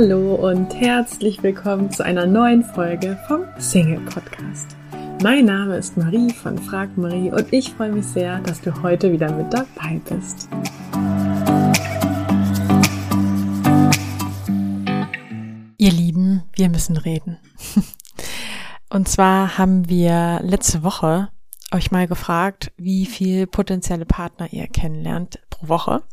Hallo und herzlich willkommen zu einer neuen Folge vom Single Podcast. Mein Name ist Marie von Frag Marie und ich freue mich sehr, dass du heute wieder mit dabei bist. Ihr Lieben, wir müssen reden. Und zwar haben wir letzte Woche euch mal gefragt, wie viel potenzielle Partner ihr kennenlernt pro Woche.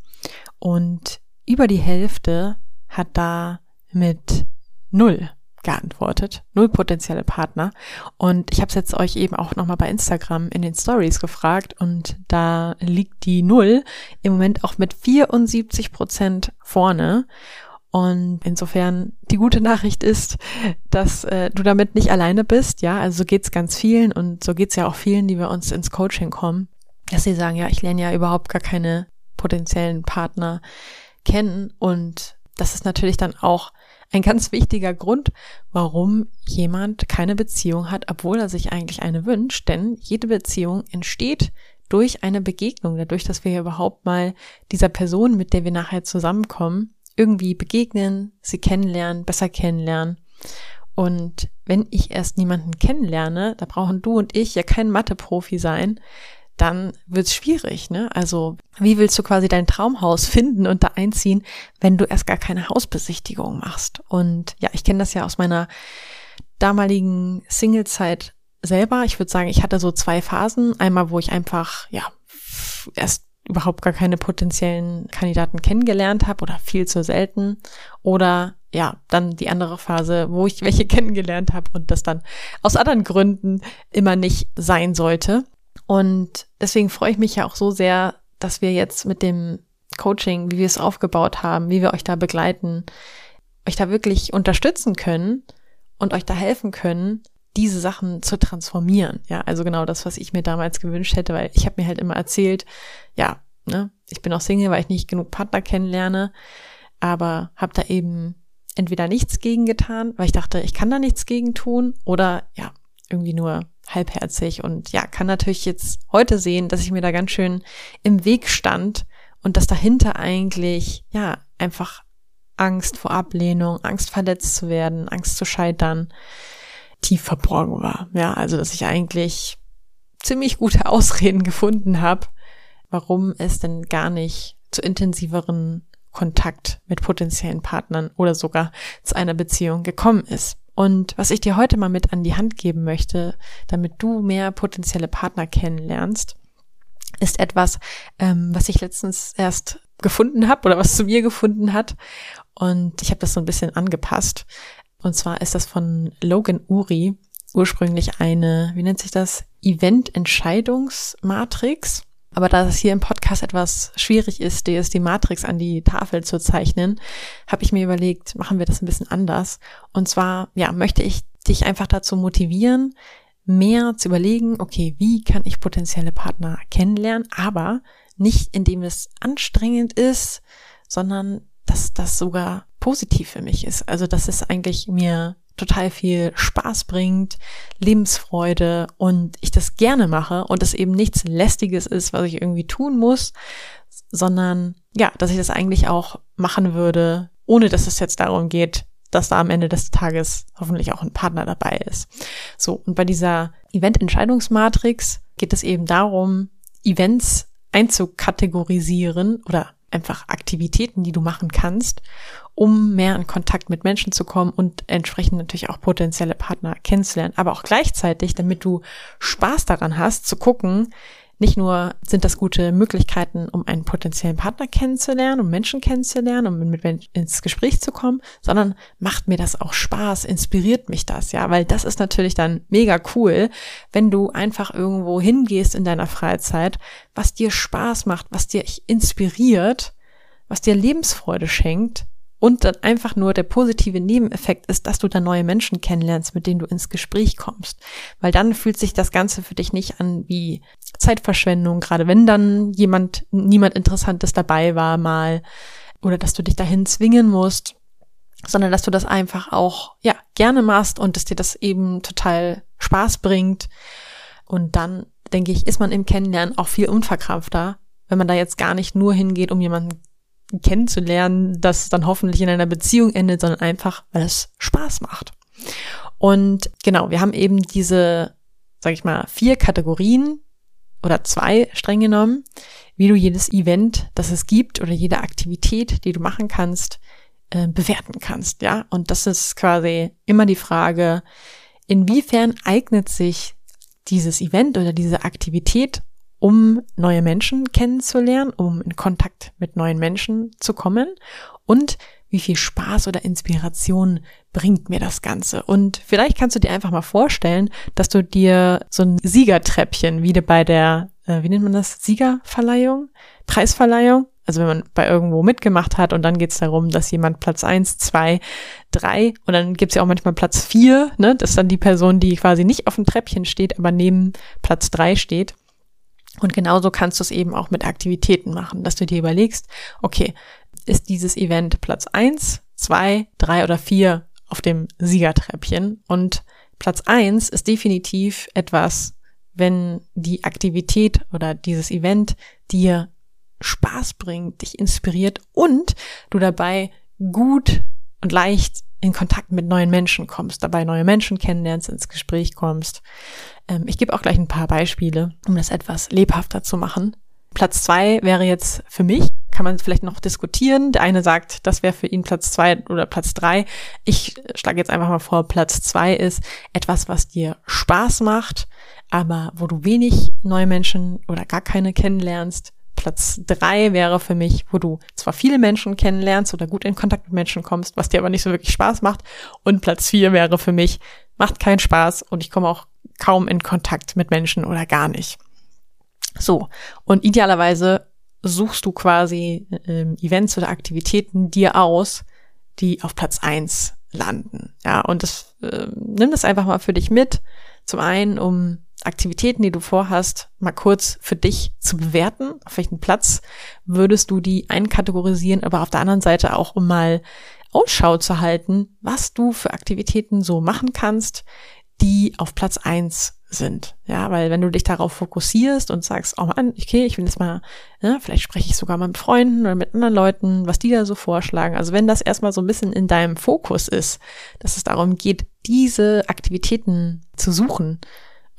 Und über die Hälfte hat da mit null geantwortet, null potenzielle Partner. Und ich habe es jetzt euch eben auch nochmal bei Instagram in den Stories gefragt und da liegt die Null im Moment auch mit 74 Prozent vorne. Und insofern die gute Nachricht ist, dass äh, du damit nicht alleine bist. Ja, also so geht's ganz vielen und so geht's ja auch vielen, die bei uns ins Coaching kommen, dass sie sagen, ja, ich lerne ja überhaupt gar keine potenziellen Partner kennen. Und das ist natürlich dann auch ein ganz wichtiger Grund, warum jemand keine Beziehung hat, obwohl er sich eigentlich eine wünscht. Denn jede Beziehung entsteht durch eine Begegnung, dadurch, dass wir überhaupt mal dieser Person, mit der wir nachher zusammenkommen, irgendwie begegnen, sie kennenlernen, besser kennenlernen. Und wenn ich erst niemanden kennenlerne, da brauchen du und ich ja kein Mathe-Profi sein, dann wird's schwierig, ne? Also, wie willst du quasi dein Traumhaus finden und da einziehen, wenn du erst gar keine Hausbesichtigung machst? Und ja, ich kenne das ja aus meiner damaligen Singlezeit selber. Ich würde sagen, ich hatte so zwei Phasen. Einmal, wo ich einfach, ja, erst überhaupt gar keine potenziellen Kandidaten kennengelernt habe oder viel zu selten. Oder ja, dann die andere Phase, wo ich welche kennengelernt habe und das dann aus anderen Gründen immer nicht sein sollte. Und deswegen freue ich mich ja auch so sehr, dass wir jetzt mit dem Coaching, wie wir es aufgebaut haben, wie wir euch da begleiten, euch da wirklich unterstützen können und euch da helfen können, diese Sachen zu transformieren. Ja, also genau das, was ich mir damals gewünscht hätte, weil ich habe mir halt immer erzählt, ja, ne, ich bin auch Single, weil ich nicht genug Partner kennenlerne, aber habe da eben entweder nichts gegen getan, weil ich dachte, ich kann da nichts gegen tun, oder ja, irgendwie nur halbherzig und ja, kann natürlich jetzt heute sehen, dass ich mir da ganz schön im Weg stand und dass dahinter eigentlich ja einfach Angst vor Ablehnung, Angst verletzt zu werden, Angst zu scheitern, tief verborgen war. Ja, also dass ich eigentlich ziemlich gute Ausreden gefunden habe, warum es denn gar nicht zu intensiveren Kontakt mit potenziellen Partnern oder sogar zu einer Beziehung gekommen ist. Und was ich dir heute mal mit an die Hand geben möchte, damit du mehr potenzielle Partner kennenlernst, ist etwas, ähm, was ich letztens erst gefunden habe oder was zu mir gefunden hat. Und ich habe das so ein bisschen angepasst. Und zwar ist das von Logan Uri ursprünglich eine, wie nennt sich das? Event-Entscheidungsmatrix. Aber da es hier im Podcast etwas schwierig ist, dir die Matrix an die Tafel zu zeichnen, habe ich mir überlegt, machen wir das ein bisschen anders. Und zwar, ja, möchte ich dich einfach dazu motivieren, mehr zu überlegen, okay, wie kann ich potenzielle Partner kennenlernen, aber nicht indem es anstrengend ist, sondern dass das sogar positiv für mich ist. Also, dass es eigentlich mir total viel Spaß bringt, Lebensfreude und ich das gerne mache und es eben nichts lästiges ist, was ich irgendwie tun muss, sondern ja, dass ich das eigentlich auch machen würde, ohne dass es jetzt darum geht, dass da am Ende des Tages hoffentlich auch ein Partner dabei ist. So, und bei dieser Event-Entscheidungsmatrix geht es eben darum, Events einzukategorisieren oder einfach Aktivitäten, die du machen kannst, um mehr in Kontakt mit Menschen zu kommen und entsprechend natürlich auch potenzielle Partner kennenzulernen, aber auch gleichzeitig, damit du Spaß daran hast, zu gucken, nicht nur sind das gute Möglichkeiten, um einen potenziellen Partner kennenzulernen, um Menschen kennenzulernen, um mit Menschen ins Gespräch zu kommen, sondern macht mir das auch Spaß, inspiriert mich das, ja, weil das ist natürlich dann mega cool, wenn du einfach irgendwo hingehst in deiner Freizeit, was dir Spaß macht, was dir inspiriert, was dir Lebensfreude schenkt und dann einfach nur der positive Nebeneffekt ist, dass du da neue Menschen kennenlernst, mit denen du ins Gespräch kommst. Weil dann fühlt sich das Ganze für dich nicht an wie Zeitverschwendung, gerade wenn dann jemand, niemand Interessantes dabei war mal oder dass du dich dahin zwingen musst, sondern dass du das einfach auch, ja, gerne machst und dass dir das eben total Spaß bringt. Und dann, denke ich, ist man im Kennenlernen auch viel unverkrampfter, wenn man da jetzt gar nicht nur hingeht, um jemanden kennenzulernen, das dann hoffentlich in einer Beziehung endet, sondern einfach, weil es Spaß macht. Und genau, wir haben eben diese, sag ich mal, vier Kategorien oder zwei streng genommen, wie du jedes Event, das es gibt oder jede Aktivität, die du machen kannst, äh, bewerten kannst, ja. Und das ist quasi immer die Frage, inwiefern eignet sich dieses Event oder diese Aktivität, um neue Menschen kennenzulernen, um in Kontakt mit neuen Menschen zu kommen und wie viel Spaß oder Inspiration bringt mir das Ganze. Und vielleicht kannst du dir einfach mal vorstellen, dass du dir so ein Siegertreppchen, wie bei der, äh, wie nennt man das, Siegerverleihung, Preisverleihung, also wenn man bei irgendwo mitgemacht hat und dann geht es darum, dass jemand Platz eins, zwei, drei und dann gibt's ja auch manchmal Platz vier, ne? Das ist dann die Person, die quasi nicht auf dem Treppchen steht, aber neben Platz drei steht. Und genauso kannst du es eben auch mit Aktivitäten machen, dass du dir überlegst, okay, ist dieses Event Platz eins, zwei, drei oder vier auf dem Siegertreppchen? Und Platz eins ist definitiv etwas, wenn die Aktivität oder dieses Event dir Spaß bringt, dich inspiriert und du dabei gut und leicht in Kontakt mit neuen Menschen kommst, dabei neue Menschen kennenlernst, ins Gespräch kommst. Ähm, ich gebe auch gleich ein paar Beispiele, um das etwas lebhafter zu machen. Platz zwei wäre jetzt für mich, kann man vielleicht noch diskutieren. Der eine sagt, das wäre für ihn Platz zwei oder Platz drei. Ich schlage jetzt einfach mal vor, Platz zwei ist etwas, was dir Spaß macht, aber wo du wenig neue Menschen oder gar keine kennenlernst, Platz drei wäre für mich, wo du zwar viele Menschen kennenlernst oder gut in Kontakt mit Menschen kommst, was dir aber nicht so wirklich Spaß macht. Und Platz vier wäre für mich, macht keinen Spaß und ich komme auch kaum in Kontakt mit Menschen oder gar nicht. So. Und idealerweise suchst du quasi ähm, Events oder Aktivitäten dir aus, die auf Platz eins landen. Ja, und das, äh, nimm das einfach mal für dich mit. Zum einen, um Aktivitäten, die du vorhast, mal kurz für dich zu bewerten. Auf welchen Platz würdest du die einkategorisieren, aber auf der anderen Seite auch, um mal Ausschau zu halten, was du für Aktivitäten so machen kannst, die auf Platz eins sind. Ja, weil wenn du dich darauf fokussierst und sagst, oh Mann, okay, ich will jetzt mal, ja, vielleicht spreche ich sogar mal mit Freunden oder mit anderen Leuten, was die da so vorschlagen. Also wenn das erstmal so ein bisschen in deinem Fokus ist, dass es darum geht, diese Aktivitäten zu suchen,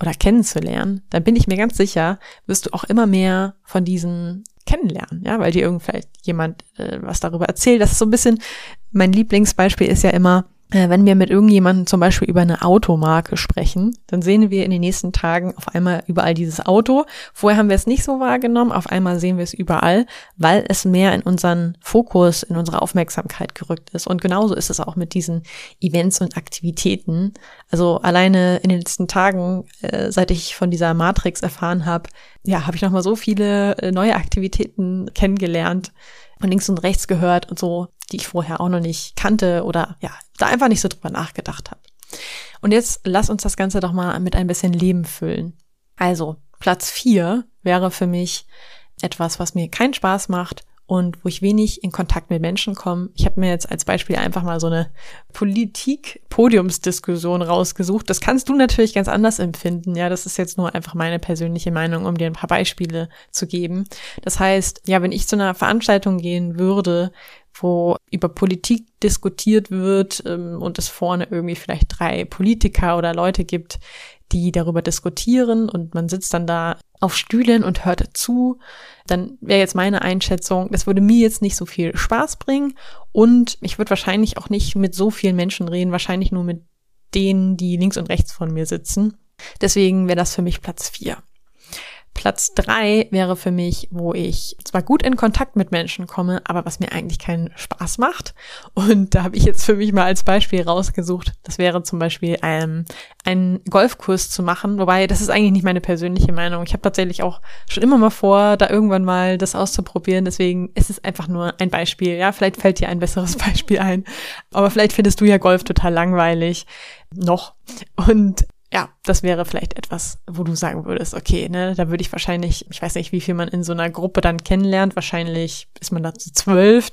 oder kennenzulernen, dann bin ich mir ganz sicher, wirst du auch immer mehr von diesen kennenlernen, ja, weil dir irgendwie jemand äh, was darüber erzählt. Das ist so ein bisschen, mein Lieblingsbeispiel ist ja immer, wenn wir mit irgendjemandem zum Beispiel über eine Automarke sprechen, dann sehen wir in den nächsten Tagen auf einmal überall dieses Auto. Vorher haben wir es nicht so wahrgenommen, auf einmal sehen wir es überall, weil es mehr in unseren Fokus, in unsere Aufmerksamkeit gerückt ist. Und genauso ist es auch mit diesen Events und Aktivitäten. Also alleine in den letzten Tagen, äh, seit ich von dieser Matrix erfahren habe, ja, habe ich nochmal so viele äh, neue Aktivitäten kennengelernt von links und rechts gehört und so, die ich vorher auch noch nicht kannte oder ja, da einfach nicht so drüber nachgedacht habe. Und jetzt lass uns das Ganze doch mal mit ein bisschen Leben füllen. Also, Platz vier wäre für mich etwas, was mir keinen Spaß macht und wo ich wenig in Kontakt mit Menschen komme. Ich habe mir jetzt als Beispiel einfach mal so eine Politik-Podiumsdiskussion rausgesucht. Das kannst du natürlich ganz anders empfinden. Ja, das ist jetzt nur einfach meine persönliche Meinung, um dir ein paar Beispiele zu geben. Das heißt, ja, wenn ich zu einer Veranstaltung gehen würde, wo über Politik diskutiert wird ähm, und es vorne irgendwie vielleicht drei Politiker oder Leute gibt, die darüber diskutieren und man sitzt dann da auf Stühlen und hört zu, dann wäre jetzt meine Einschätzung, das würde mir jetzt nicht so viel Spaß bringen und ich würde wahrscheinlich auch nicht mit so vielen Menschen reden, wahrscheinlich nur mit denen, die links und rechts von mir sitzen. Deswegen wäre das für mich Platz vier. Platz drei wäre für mich, wo ich zwar gut in Kontakt mit Menschen komme, aber was mir eigentlich keinen Spaß macht. Und da habe ich jetzt für mich mal als Beispiel rausgesucht. Das wäre zum Beispiel ähm, einen Golfkurs zu machen. Wobei, das ist eigentlich nicht meine persönliche Meinung. Ich habe tatsächlich auch schon immer mal vor, da irgendwann mal das auszuprobieren. Deswegen ist es einfach nur ein Beispiel. Ja, vielleicht fällt dir ein besseres Beispiel ein. Aber vielleicht findest du ja Golf total langweilig. Noch. Und ja, das wäre vielleicht etwas, wo du sagen würdest, okay, ne, da würde ich wahrscheinlich, ich weiß nicht, wie viel man in so einer Gruppe dann kennenlernt, wahrscheinlich ist man da zu zwölf,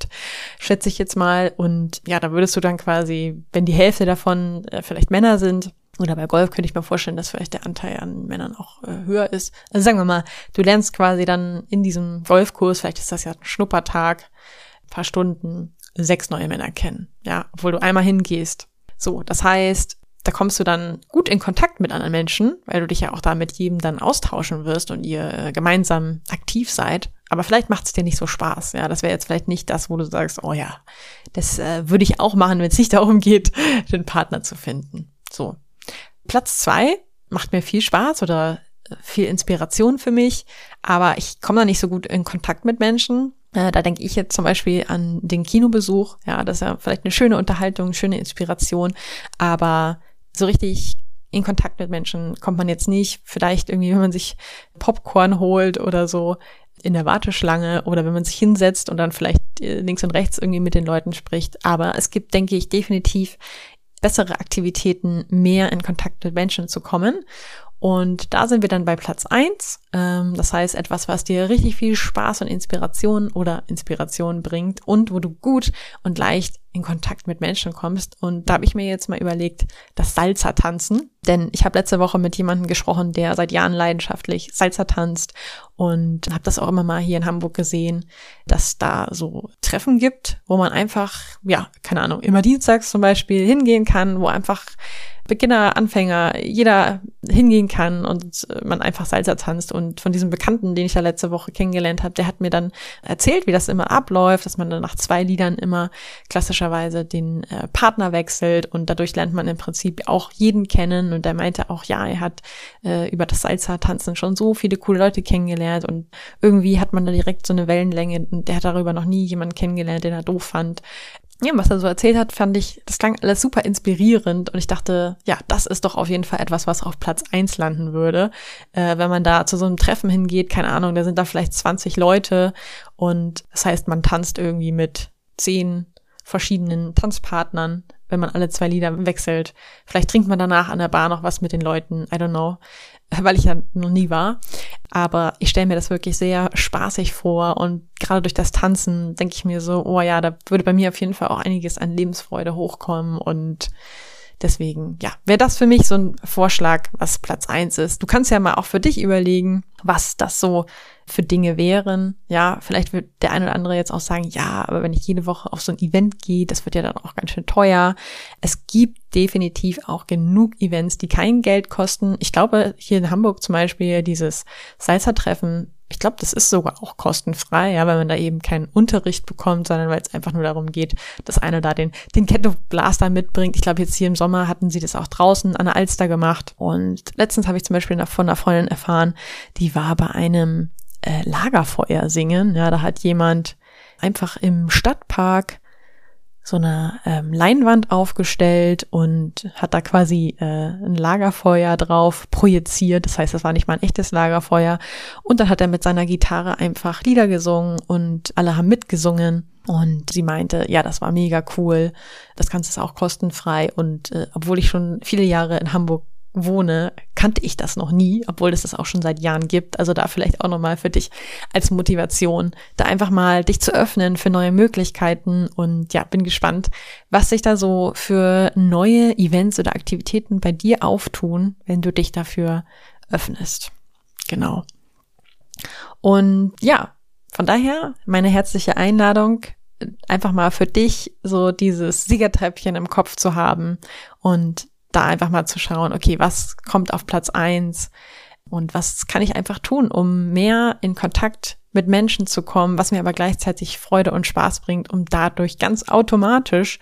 schätze ich jetzt mal. Und ja, da würdest du dann quasi, wenn die Hälfte davon äh, vielleicht Männer sind, oder bei Golf könnte ich mir vorstellen, dass vielleicht der Anteil an Männern auch äh, höher ist. Also sagen wir mal, du lernst quasi dann in diesem Golfkurs, vielleicht ist das ja ein Schnuppertag, paar Stunden sechs neue Männer kennen. Ja, obwohl du einmal hingehst. So, das heißt, da kommst du dann gut in Kontakt mit anderen Menschen, weil du dich ja auch da mit jedem dann austauschen wirst und ihr äh, gemeinsam aktiv seid. Aber vielleicht macht es dir nicht so Spaß. Ja, das wäre jetzt vielleicht nicht das, wo du sagst, oh ja, das äh, würde ich auch machen, wenn es nicht darum geht, den Partner zu finden. So. Platz zwei macht mir viel Spaß oder äh, viel Inspiration für mich, aber ich komme da nicht so gut in Kontakt mit Menschen. Äh, da denke ich jetzt zum Beispiel an den Kinobesuch. Ja, das ist ja vielleicht eine schöne Unterhaltung, schöne Inspiration, aber so richtig in Kontakt mit Menschen kommt man jetzt nicht. Vielleicht irgendwie, wenn man sich Popcorn holt oder so in der Warteschlange oder wenn man sich hinsetzt und dann vielleicht äh, links und rechts irgendwie mit den Leuten spricht. Aber es gibt, denke ich, definitiv bessere Aktivitäten, mehr in Kontakt mit Menschen zu kommen. Und da sind wir dann bei Platz eins. Ähm, das heißt, etwas, was dir richtig viel Spaß und Inspiration oder Inspiration bringt und wo du gut und leicht in Kontakt mit Menschen kommst. Und da habe ich mir jetzt mal überlegt, das Salsa tanzen. Denn ich habe letzte Woche mit jemandem gesprochen, der seit Jahren leidenschaftlich Salsa tanzt und habe das auch immer mal hier in Hamburg gesehen, dass da so Treffen gibt, wo man einfach, ja, keine Ahnung, immer dienstags zum Beispiel hingehen kann, wo einfach Beginner, Anfänger, jeder hingehen kann und man einfach Salsa tanzt. Und von diesem Bekannten, den ich da letzte Woche kennengelernt habe, der hat mir dann erzählt, wie das immer abläuft, dass man dann nach zwei Liedern immer klassischerweise den äh, Partner wechselt und dadurch lernt man im Prinzip auch jeden kennen. Und er meinte auch, ja, er hat äh, über das Salsa-Tanzen schon so viele coole Leute kennengelernt und irgendwie hat man da direkt so eine Wellenlänge und der hat darüber noch nie jemanden kennengelernt, den er doof fand ja, was er so erzählt hat, fand ich, das klang alles super inspirierend und ich dachte, ja, das ist doch auf jeden Fall etwas, was auf Platz eins landen würde. Äh, wenn man da zu so einem Treffen hingeht, keine Ahnung, da sind da vielleicht 20 Leute und das heißt, man tanzt irgendwie mit zehn verschiedenen Tanzpartnern, wenn man alle zwei Lieder wechselt. Vielleicht trinkt man danach an der Bar noch was mit den Leuten, I don't know, weil ich ja noch nie war. Aber ich stelle mir das wirklich sehr spaßig vor und gerade durch das Tanzen denke ich mir so, oh ja, da würde bei mir auf jeden Fall auch einiges an Lebensfreude hochkommen und Deswegen, ja, wäre das für mich so ein Vorschlag, was Platz eins ist. Du kannst ja mal auch für dich überlegen, was das so für Dinge wären. Ja, vielleicht wird der eine oder andere jetzt auch sagen, ja, aber wenn ich jede Woche auf so ein Event gehe, das wird ja dann auch ganz schön teuer. Es gibt definitiv auch genug Events, die kein Geld kosten. Ich glaube, hier in Hamburg zum Beispiel dieses Salsa-Treffen ich glaube, das ist sogar auch kostenfrei, ja, weil man da eben keinen Unterricht bekommt, sondern weil es einfach nur darum geht, dass einer da den, den Ghetto Blaster mitbringt. Ich glaube, jetzt hier im Sommer hatten sie das auch draußen an der Alster gemacht. Und letztens habe ich zum Beispiel von einer Freundin erfahren, die war bei einem äh, Lagerfeuer singen. Ja, da hat jemand einfach im Stadtpark so eine ähm, Leinwand aufgestellt und hat da quasi äh, ein Lagerfeuer drauf projiziert. Das heißt, das war nicht mal ein echtes Lagerfeuer. Und dann hat er mit seiner Gitarre einfach Lieder gesungen und alle haben mitgesungen. Und sie meinte, ja, das war mega cool. Das Ganze ist auch kostenfrei. Und äh, obwohl ich schon viele Jahre in Hamburg wohne, kannte ich das noch nie, obwohl es das auch schon seit Jahren gibt. Also da vielleicht auch nochmal für dich als Motivation, da einfach mal dich zu öffnen für neue Möglichkeiten und ja, bin gespannt, was sich da so für neue Events oder Aktivitäten bei dir auftun, wenn du dich dafür öffnest. Genau. Und ja, von daher meine herzliche Einladung, einfach mal für dich so dieses Siegertreppchen im Kopf zu haben und da einfach mal zu schauen, okay, was kommt auf Platz eins und was kann ich einfach tun, um mehr in Kontakt mit Menschen zu kommen, was mir aber gleichzeitig Freude und Spaß bringt, um dadurch ganz automatisch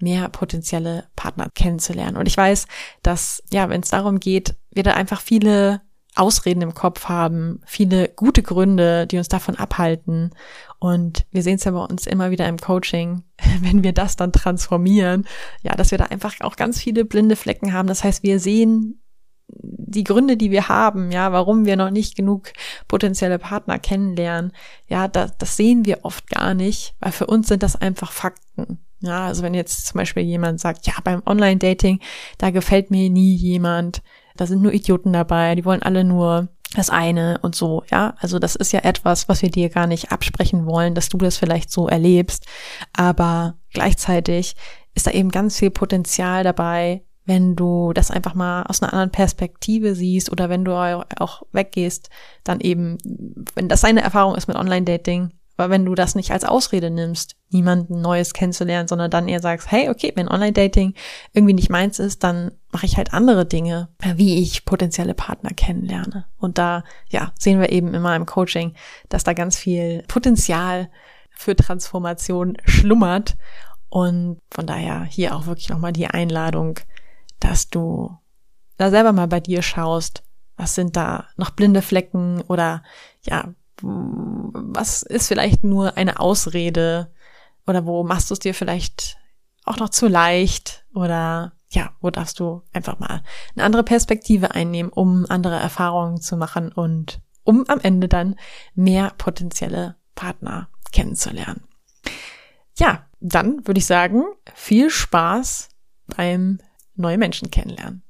mehr potenzielle Partner kennenzulernen. Und ich weiß, dass, ja, wenn es darum geht, wir da einfach viele Ausreden im Kopf haben, viele gute Gründe, die uns davon abhalten. Und wir sehen es ja bei uns immer wieder im Coaching, wenn wir das dann transformieren, ja, dass wir da einfach auch ganz viele blinde Flecken haben. Das heißt, wir sehen die Gründe, die wir haben, ja, warum wir noch nicht genug potenzielle Partner kennenlernen, ja, das, das sehen wir oft gar nicht, weil für uns sind das einfach Fakten. Ja, also wenn jetzt zum Beispiel jemand sagt, ja, beim Online-Dating, da gefällt mir nie jemand, da sind nur Idioten dabei, die wollen alle nur das eine und so, ja. Also das ist ja etwas, was wir dir gar nicht absprechen wollen, dass du das vielleicht so erlebst. Aber gleichzeitig ist da eben ganz viel Potenzial dabei, wenn du das einfach mal aus einer anderen Perspektive siehst oder wenn du auch weggehst, dann eben, wenn das deine Erfahrung ist mit Online-Dating, Aber wenn du das nicht als Ausrede nimmst, niemanden Neues kennenzulernen, sondern dann eher sagst, hey, okay, wenn Online-Dating irgendwie nicht meins ist, dann mache ich halt andere Dinge, wie ich potenzielle Partner kennenlerne. Und da, ja, sehen wir eben immer im Coaching, dass da ganz viel Potenzial für Transformation schlummert. Und von daher hier auch wirklich nochmal die Einladung, dass du da selber mal bei dir schaust, was sind da noch blinde Flecken oder ja, was ist vielleicht nur eine Ausrede oder wo machst du es dir vielleicht auch noch zu leicht oder ja, wo darfst du einfach mal eine andere Perspektive einnehmen, um andere Erfahrungen zu machen und um am Ende dann mehr potenzielle Partner kennenzulernen. Ja, dann würde ich sagen, viel Spaß beim neue Menschen kennenlernen.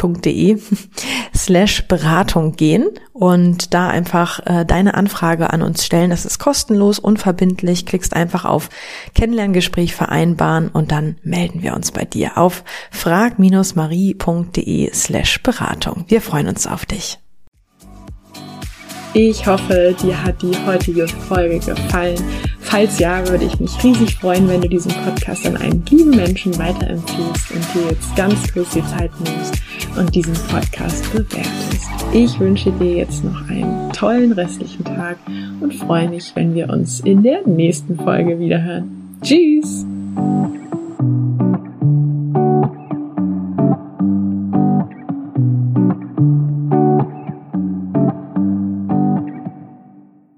www.de slash Beratung gehen und da einfach äh, deine Anfrage an uns stellen. Das ist kostenlos, unverbindlich. Klickst einfach auf Kennenlerngespräch vereinbaren und dann melden wir uns bei dir auf frag-marie.de slash Beratung. Wir freuen uns auf dich. Ich hoffe, dir hat die heutige Folge gefallen. Falls ja, würde ich mich riesig freuen, wenn du diesen Podcast an einen lieben Menschen weiterempfiehlst und dir jetzt ganz kurz die Zeit nimmst und diesen Podcast bewertest. Ich wünsche dir jetzt noch einen tollen restlichen Tag und freue mich, wenn wir uns in der nächsten Folge wiederhören. Tschüss!